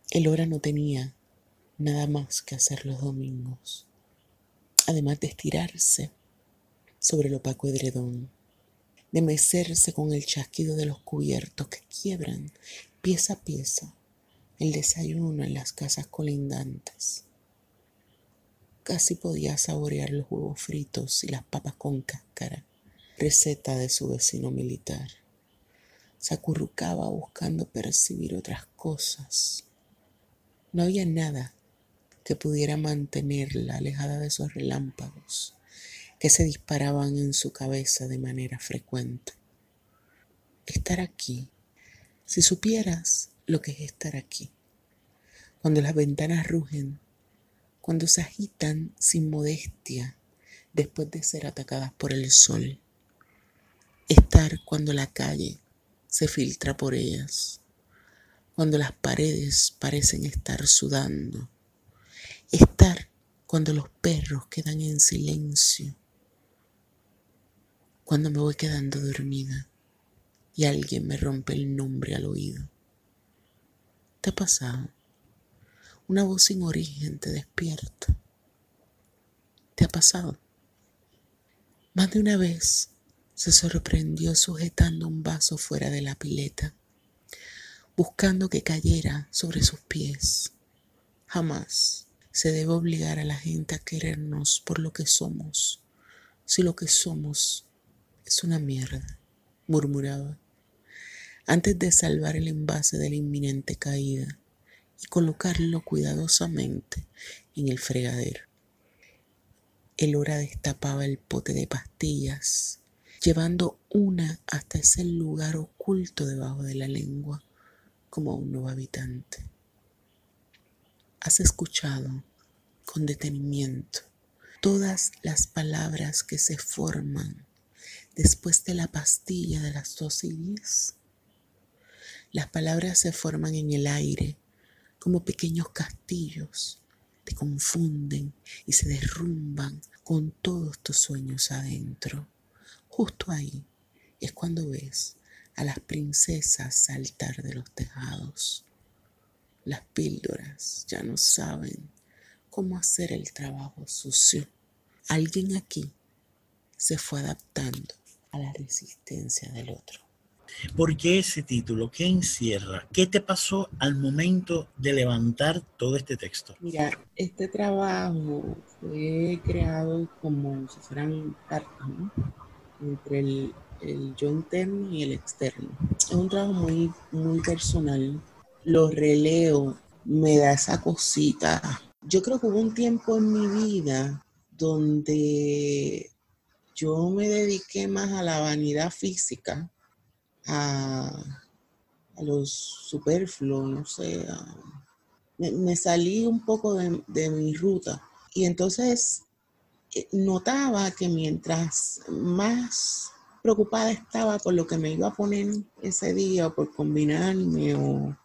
Speaker 6: El hora no tenía nada más que hacer los domingos, además de estirarse sobre el opaco edredón, de mecerse con el chasquido de los cubiertos que quiebran pieza a pieza el desayuno en las casas colindantes. Casi podía saborear los huevos fritos y las papas con cáscara, receta de su vecino militar. Se acurrucaba buscando percibir otras cosas. No había nada que pudiera mantenerla alejada de esos relámpagos que se disparaban en su cabeza de manera frecuente. Estar aquí, si supieras lo que es estar aquí. Cuando las ventanas rugen, cuando se agitan sin modestia después de ser atacadas por el sol. Estar cuando la calle
Speaker 4: se filtra por ellas, cuando las paredes parecen estar sudando, estar cuando los perros quedan en silencio, cuando me voy quedando dormida y alguien me rompe el nombre al oído. ¿Te ha pasado? Una voz sin origen te despierta. ¿Te ha pasado? Más de una vez se sorprendió sujetando un vaso fuera de la pileta, buscando que cayera sobre sus pies. Jamás se debe obligar a la gente a querernos por lo que somos, si lo que somos es una mierda, murmuraba, antes de salvar el envase de la inminente caída y colocarlo cuidadosamente en el fregadero. El hora destapaba el pote de pastillas llevando una hasta ese lugar oculto debajo de la lengua como un nuevo habitante. Has escuchado con detenimiento todas las palabras que se forman después de la pastilla de las doce y Las palabras se forman en el aire como pequeños castillos, te confunden y se derrumban con todos tus sueños adentro. Justo ahí es cuando ves a las princesas saltar de los tejados. Las píldoras ya no saben cómo hacer el trabajo sucio. Alguien aquí se fue adaptando a la resistencia del otro.
Speaker 5: ¿Por qué ese título? ¿Qué encierra? ¿Qué te pasó al momento de levantar todo este texto?
Speaker 4: Mira, este trabajo fue creado como si fueran cartas, ¿no? entre el, yo interno y el externo. Es un trabajo muy, muy personal. Lo releo, me da esa cosita. Yo creo que hubo un tiempo en mi vida donde yo me dediqué más a la vanidad física, a, los superfluos, no sé, me, salí un poco de, de mi ruta. Y entonces eh, notaba que mientras más preocupada estaba por lo que me iba a poner ese día, o por combinarme o,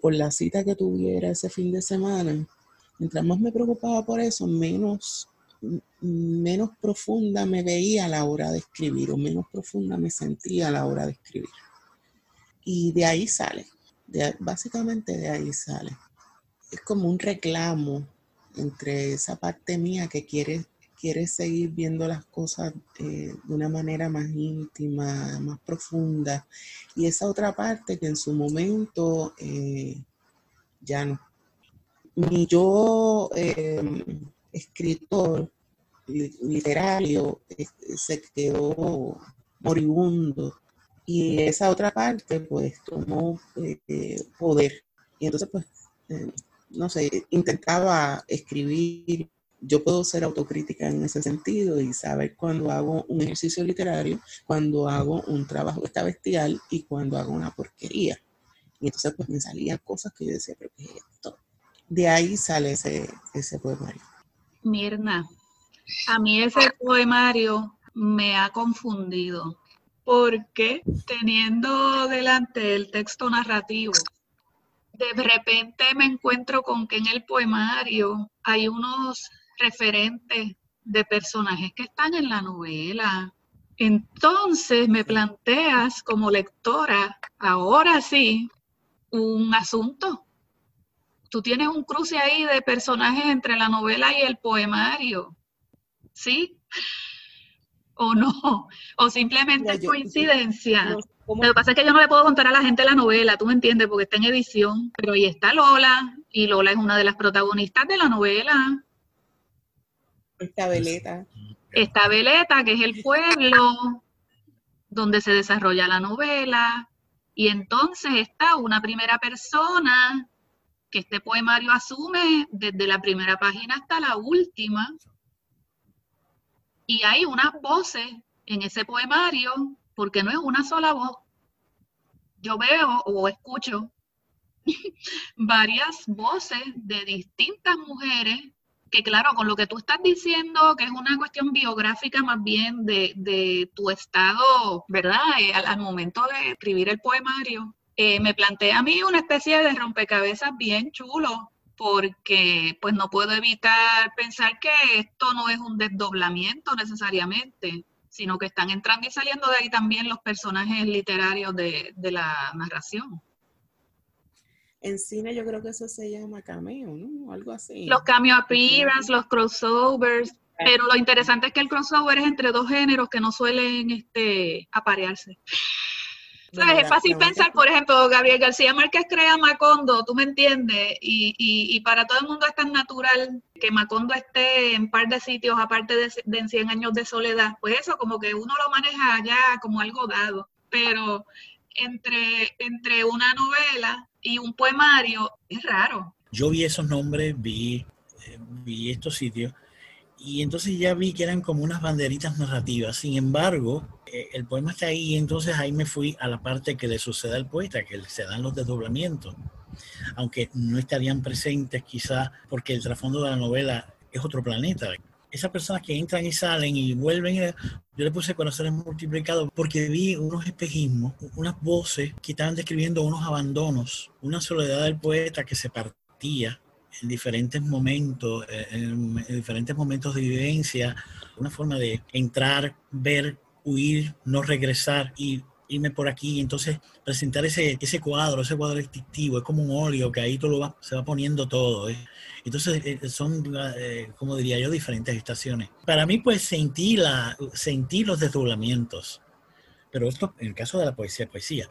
Speaker 4: por la cita que tuviera ese fin de semana, mientras más me preocupaba por eso, menos, menos profunda me veía a la hora de escribir o menos profunda me sentía a la hora de escribir. Y de ahí sale, básicamente de ahí sale. Es como un reclamo entre esa parte mía que quiere quieres seguir viendo las cosas eh, de una manera más íntima, más profunda. Y esa otra parte que en su momento eh, ya no. Ni yo, em, escritor literario, se quedó moribundo. Y esa otra parte, pues, tomó eh, poder. Y entonces, pues, no sé, intentaba escribir yo puedo ser autocrítica en ese sentido y saber cuando hago un ejercicio literario, cuando hago un trabajo está bestial y cuando hago una porquería. Y entonces pues me salían cosas que yo decía, pero ¿qué es esto? De ahí sale ese, ese poemario.
Speaker 3: Mirna, a mí ese poemario me ha confundido porque teniendo delante el texto narrativo, de repente me encuentro con que en el poemario hay unos referentes de personajes que están en la novela. Entonces me planteas como lectora, ahora sí, un asunto. Tú tienes un cruce ahí de personajes entre la novela y el poemario. ¿Sí? ¿O no? ¿O simplemente es coincidencia? Lo que pasa es que yo no le puedo contar a la gente la novela, tú me entiendes, porque está en edición, pero ahí está Lola, y Lola es una de las protagonistas de la novela.
Speaker 4: Esta veleta.
Speaker 3: Esta veleta, que es el pueblo donde se desarrolla la novela. Y entonces está una primera persona que este poemario asume desde la primera página hasta la última. Y hay unas voces en ese poemario, porque no es una sola voz. Yo veo o escucho varias voces de distintas mujeres que claro, con lo que tú estás diciendo, que es una cuestión biográfica más bien de, tu estado, ¿verdad? Eh, al, momento de escribir el poemario, eh, me plantea a mí una especie de rompecabezas bien chulo, porque pues no puedo evitar pensar que esto no es un desdoblamiento necesariamente, sino que están entrando y saliendo de ahí también los personajes literarios de, de la narración.
Speaker 4: En cine yo creo que eso se llama cameo, ¿no? Algo así.
Speaker 3: Los cameo appearance, los crossovers. Pero lo interesante es que el crossover es entre dos géneros que no suelen este, aparearse. Es fácil pensar, por ejemplo, Gabriel García Márquez crea Macondo, tú me entiendes, y, y, para todo el mundo es tan natural que Macondo esté en par de sitios aparte de, de en 100 años de soledad. Pues eso, como que uno lo maneja ya como algo dado. Pero entre, entre una novela y un poemario es raro.
Speaker 5: Yo vi esos nombres, vi, eh, vi estos sitios y entonces ya vi que eran como unas banderitas narrativas. Sin embargo, el poema está ahí y entonces ahí me fui a la parte que le sucede al poeta, que se dan los desdoblamientos, aunque no estarían presentes quizá porque el trasfondo de la novela es otro planeta. Esas personas que entran y salen y vuelven, eh, yo le puse corazones multiplicados porque vi unos espejismos, unas voces que estaban describiendo unos abandonos, una soledad del poeta que se partía en diferentes momentos, eh, en, diferentes momentos de vivencia, una forma de entrar, ver, huir, no regresar y irme por aquí, entonces presentar ese, ese cuadro, ese cuadro distintivo, es como un óleo que ahí todo lo va, se va poniendo todo. ¿eh? Entonces eh, son, eh, como diría yo, diferentes estaciones. Para mí, pues sentí, la, sentí los desdoblamientos, pero esto en el caso de la poesía, poesía.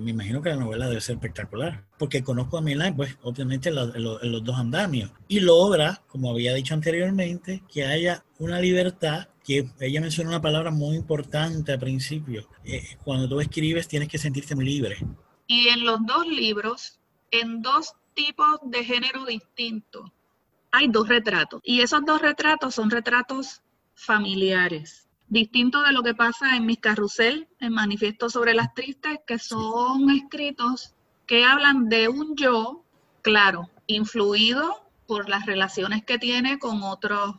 Speaker 5: Me imagino que la novela debe ser espectacular, porque conozco a Milán, pues obviamente los, los dos andamios, y logra, como había dicho anteriormente, que haya una libertad que ella mencionó una palabra muy importante al principio. Eh, cuando tú escribes tienes que sentirte muy libre.
Speaker 3: Y en los dos libros, en dos tipos de género distintos, hay dos retratos. Y esos dos retratos son retratos familiares, distintos de lo que pasa en mis carrusel, en Manifiesto sobre las Tristes, que son escritos que hablan de un yo, claro, influido por las relaciones que tiene con otros,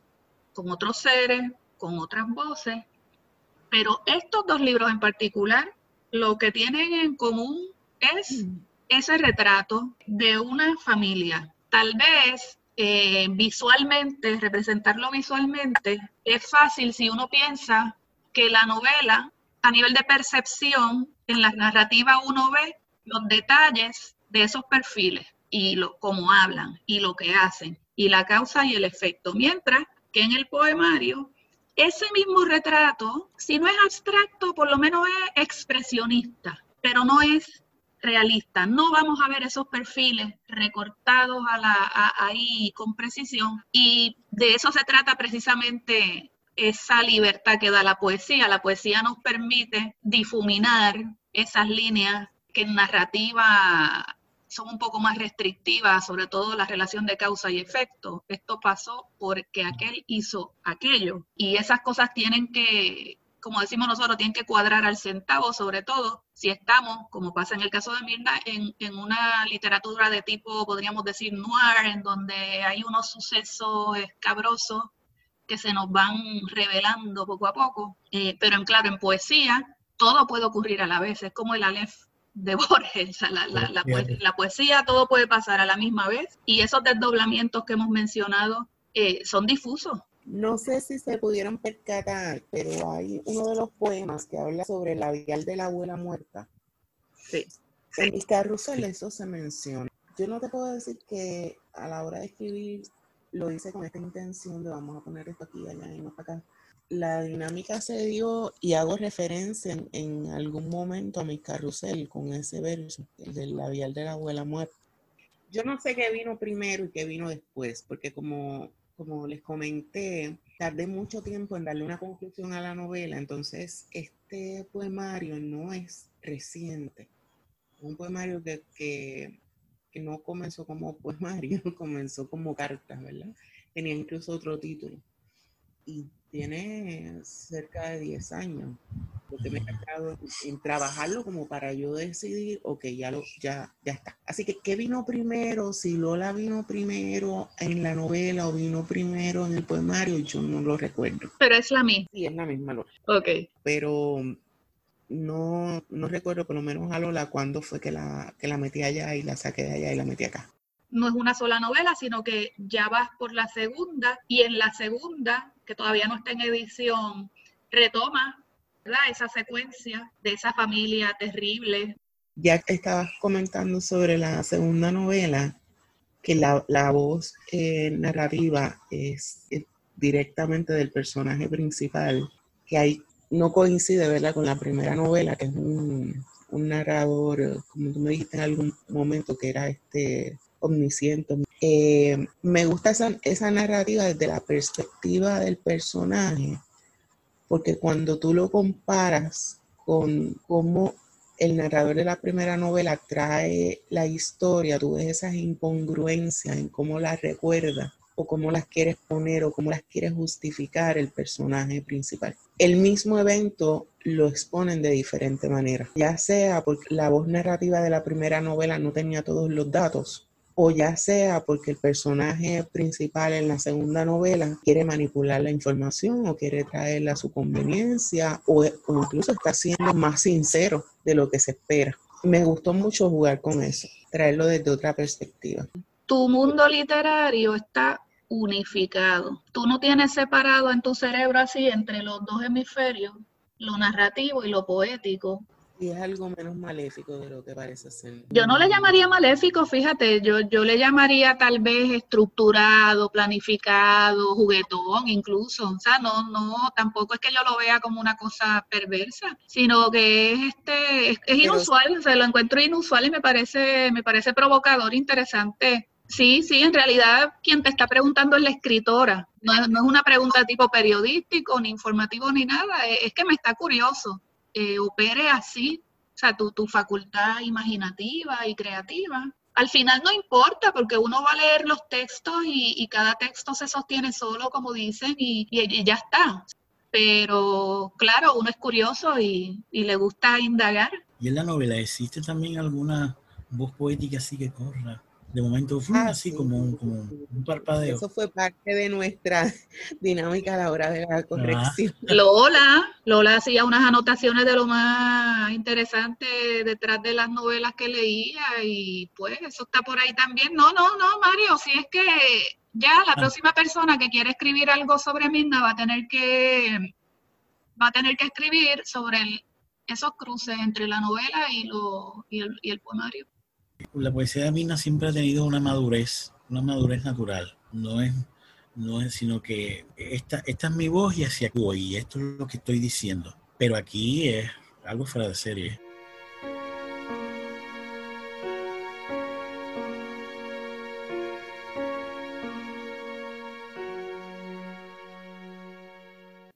Speaker 3: con otros seres, con otras voces, pero estos dos libros en particular, lo que tienen en común es mm. ese retrato de una familia. Tal vez eh, visualmente, representarlo visualmente, es fácil si uno piensa que la novela, a nivel de percepción, en la narrativa uno ve los detalles de esos perfiles y lo, cómo hablan y lo que hacen y la causa y el efecto. Mientras que en el poemario ese mismo retrato, si no es abstracto, por lo menos es expresionista, pero no es realista. No vamos a ver esos perfiles recortados a la, ahí con precisión y de eso se trata precisamente esa libertad que da la poesía. La poesía nos permite difuminar esas líneas que en narrativa son un poco más restrictivas, sobre todo la relación de causa y efecto. Esto pasó porque aquel hizo aquello. Y esas cosas tienen que, como decimos nosotros, tienen que cuadrar al centavo, sobre todo si estamos, como pasa en el caso de Mirna, en, una literatura de tipo, podríamos decir, noir, en donde hay unos sucesos escabrosos que se nos van revelando poco a poco. Eh, pero en claro, en poesía, todo puede ocurrir a la vez. Es como el Aleph de Borges, la, la, poesía, todo puede pasar a la misma vez y esos desdoblamientos que hemos mencionado eh, son difusos.
Speaker 4: No sé si se pudieron percatar, pero hay uno de los poemas que habla sobre la vial de la abuela muerta.
Speaker 3: Sí.
Speaker 4: En mi carrusel eso se menciona. Yo no te puedo decir que a la hora de escribir lo hice con esta intención de vamos a poner esto aquí, allá y no acá la dinámica se dio y hago referencia en, algún momento a mi carrusel con ese verso, el del labial de la abuela muerta. Yo no sé qué vino primero y qué vino después, porque como, como les comenté, tardé mucho tiempo en darle una conclusión a la novela, entonces este poemario no es reciente. Un poemario que, que, que no comenzó como poemario, comenzó como carta, ¿verdad? Tenía incluso otro título. Y tiene cerca de 10 años. Lo que me ha tardado en trabajarlo como para yo decidir, ok, ya, lo, ya, ya está. Así que, ¿qué vino primero? Si Lola vino primero en la novela o vino primero en el poemario, yo no lo recuerdo.
Speaker 3: Pero es la misma.
Speaker 4: Sí, es la misma Lola.
Speaker 3: Ok.
Speaker 4: Pero no, no recuerdo por lo menos a Lola cuándo fue que la, que la metí allá y la saqué de allá y la metí acá
Speaker 3: no es una sola novela, sino que ya vas por la segunda y en la segunda, que todavía no está en edición, retoma esa secuencia de esa familia terrible.
Speaker 4: Ya estabas comentando sobre la segunda novela, que la, voz eh, narrativa es, directamente del personaje principal, que ahí no coincide ¿verdad? con la primera novela, que es un, un narrador, como tú me dijiste en algún momento, que era este omnisciente. Eh, me gusta esa, esa narrativa desde la perspectiva del personaje, porque cuando tú lo comparas con cómo el narrador de la primera novela trae la historia, tú ves esas incongruencias en cómo las recuerda o cómo las quieres poner o cómo las quieres justificar el personaje principal. El mismo evento lo exponen de diferente manera, ya sea porque la voz narrativa de la primera novela no tenía todos los datos o ya sea porque el personaje principal en la segunda novela quiere manipular la información o quiere traerla a su conveniencia o, incluso está siendo más sincero de lo que se espera. Me gustó mucho jugar con eso, traerlo desde otra perspectiva.
Speaker 3: Tu mundo literario está unificado. Tú no tienes separado en tu cerebro así entre los dos hemisferios, lo narrativo y lo poético,
Speaker 4: y es algo menos maléfico de lo que parece ser.
Speaker 3: Yo no le llamaría maléfico, fíjate, yo, yo le llamaría tal vez estructurado, planificado, juguetón incluso. O sea, no, no, tampoco es que yo lo vea como una cosa perversa, sino que es este, es, inusual, se lo encuentro inusual y me parece, me parece provocador, interesante. Sí, sí, en realidad quien te está preguntando es la escritora. No es, no es una pregunta tipo periodístico, ni informativo, ni nada. Es, que me está curioso eh, opere así, o sea, tu, tu facultad imaginativa y creativa. Al final no importa porque uno va a leer los textos y, cada texto se sostiene solo, como dicen, y, ya está. Pero claro, uno es curioso y, y le gusta indagar.
Speaker 5: ¿Y en la novela existe también alguna voz poética así que corra? De momento fue ah, así como, un, como, un, parpadeo.
Speaker 4: Eso fue parte de nuestra dinámica a la hora de la ah. corrección.
Speaker 3: Lola, Lola hacía unas anotaciones de lo más interesante detrás de las novelas que leía y pues eso está por ahí también. No, no, no, Mario, si es que ya la ah. próxima persona que quiere escribir algo sobre Mirna va a tener que va a tener que escribir sobre esos cruces entre la novela y, lo, y, el, y el poemario
Speaker 5: la poesía de Mina siempre ha tenido una madurez, una madurez natural. No es, no es sino que esta, es mi voz y hacia y esto es lo que estoy diciendo. Pero aquí es algo fuera de serie.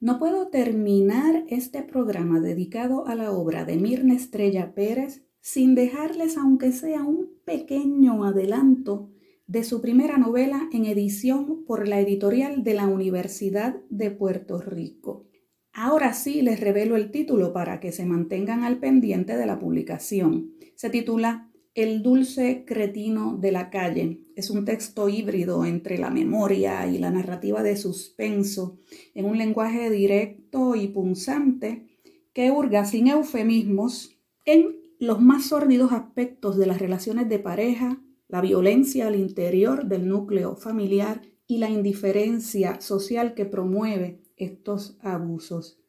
Speaker 2: No puedo terminar este programa dedicado a la obra de Mirna Estrella Pérez sin dejarles aunque sea un pequeño adelanto de su primera novela en edición por la editorial de la Universidad de Puerto Rico. Ahora sí les revelo el título para que se mantengan al pendiente de la publicación. Se titula El dulce cretino de la calle. Es un texto híbrido entre la memoria y la narrativa de suspenso, en un lenguaje directo y punzante que hurga sin eufemismos en los más sórdidos aspectos de las relaciones de pareja, la violencia al interior del núcleo familiar y la indiferencia social que promueve estos abusos.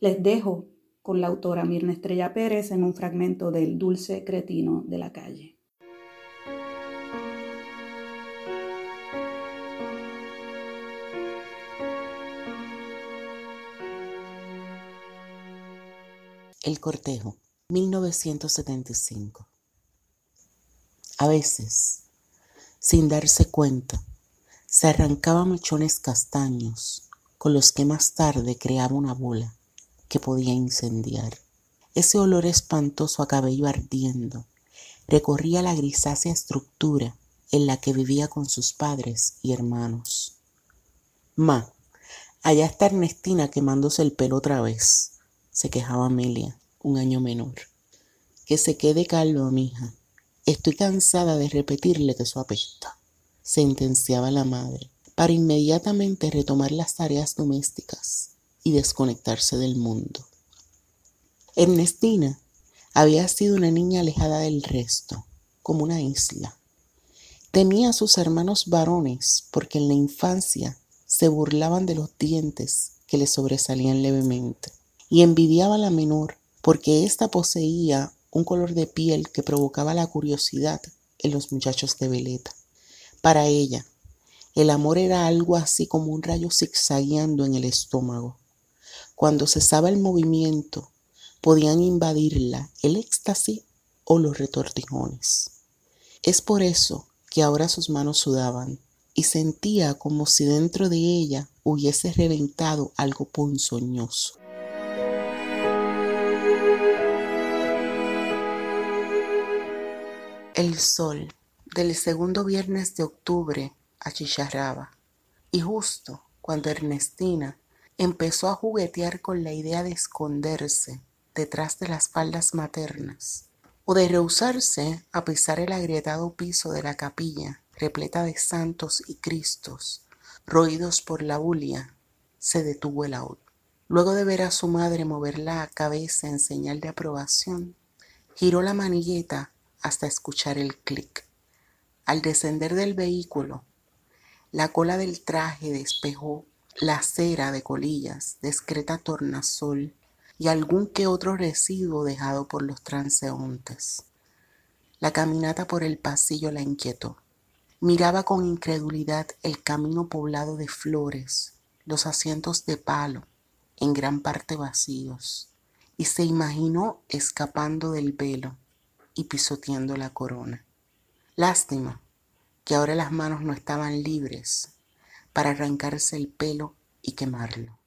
Speaker 2: Les dejo con la autora Mirna Estrella Pérez en un fragmento del Dulce Cretino de la calle.
Speaker 4: El cortejo. 1975. A veces, sin darse cuenta, se arrancaba mechones castaños con los que más tarde creaba una bola que podía incendiar. Ese olor espantoso a cabello ardiendo recorría la grisácea estructura en la que vivía con sus padres y hermanos. Ma, allá está Ernestina quemándose el pelo otra vez,
Speaker 6: se quejaba Amelia, un año menor. Que se quede calvo, mija. Estoy cansada de repetirle que eso apesta, sentenciaba la madre, para inmediatamente retomar las tareas domésticas y desconectarse del mundo. Ernestina había sido una niña alejada del resto, como una isla. Temía a sus hermanos varones porque en la infancia se burlaban de los dientes que le sobresalían levemente y envidiaba a la menor porque ésta poseía un color de piel que provocaba la curiosidad en los muchachos de Veleta. Para ella, el amor era algo así como un rayo zigzagueando en el estómago. Cuando cesaba el movimiento, podían invadirla el éxtasis o los retortijones. Es por eso que ahora sus manos sudaban y sentía como si dentro de ella hubiese reventado algo ponzoñoso. El sol del segundo viernes de octubre achicharraba y justo cuando Ernestina empezó a juguetear con la idea de esconderse detrás de las faldas maternas, o de rehusarse a pisar el agrietado piso de la capilla, repleta de santos y cristos, roídos por la bulia, se detuvo el auto. Luego de ver a su madre mover la cabeza en señal de aprobación, giró la manigueta hasta escuchar el clic. Al descender del vehículo, la cola del traje despejó la cera de colillas, discreta tornasol y algún que otro residuo dejado por los transeúntes. La caminata por el pasillo la inquietó. Miraba con incredulidad el camino poblado de flores, los asientos de palo, en gran parte vacíos, y se imaginó escapando del velo y pisoteando la corona. Lástima que ahora las manos no estaban libres para arrancarse el pelo y quemarlo.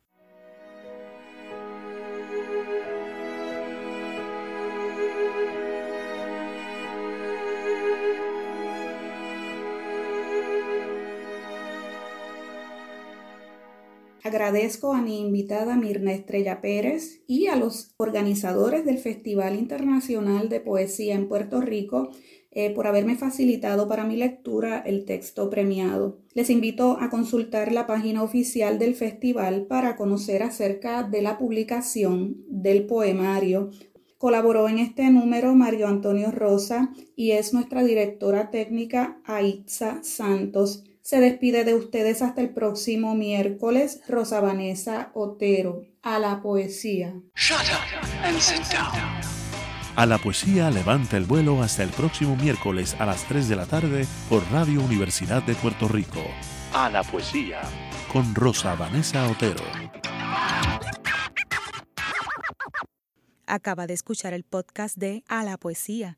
Speaker 2: Agradezco a mi invitada Mirna Estrella Pérez y a los organizadores del Festival Internacional de Poesía en Puerto Rico eh, por haberme facilitado para mi lectura el texto premiado. Les invito a consultar la página oficial del festival para conocer acerca de la publicación del poemario. Colaboró en este número Mario Antonio Rosa y es nuestra directora técnica Aitza Santos. Se despide de ustedes hasta el próximo miércoles, Rosa Vanessa Otero, a la poesía.
Speaker 1: A la poesía levanta el vuelo hasta el próximo miércoles a las 3 de la tarde por Radio Universidad de Puerto Rico. A la poesía con Rosa Vanessa Otero.
Speaker 7: Acaba de escuchar el podcast de A la poesía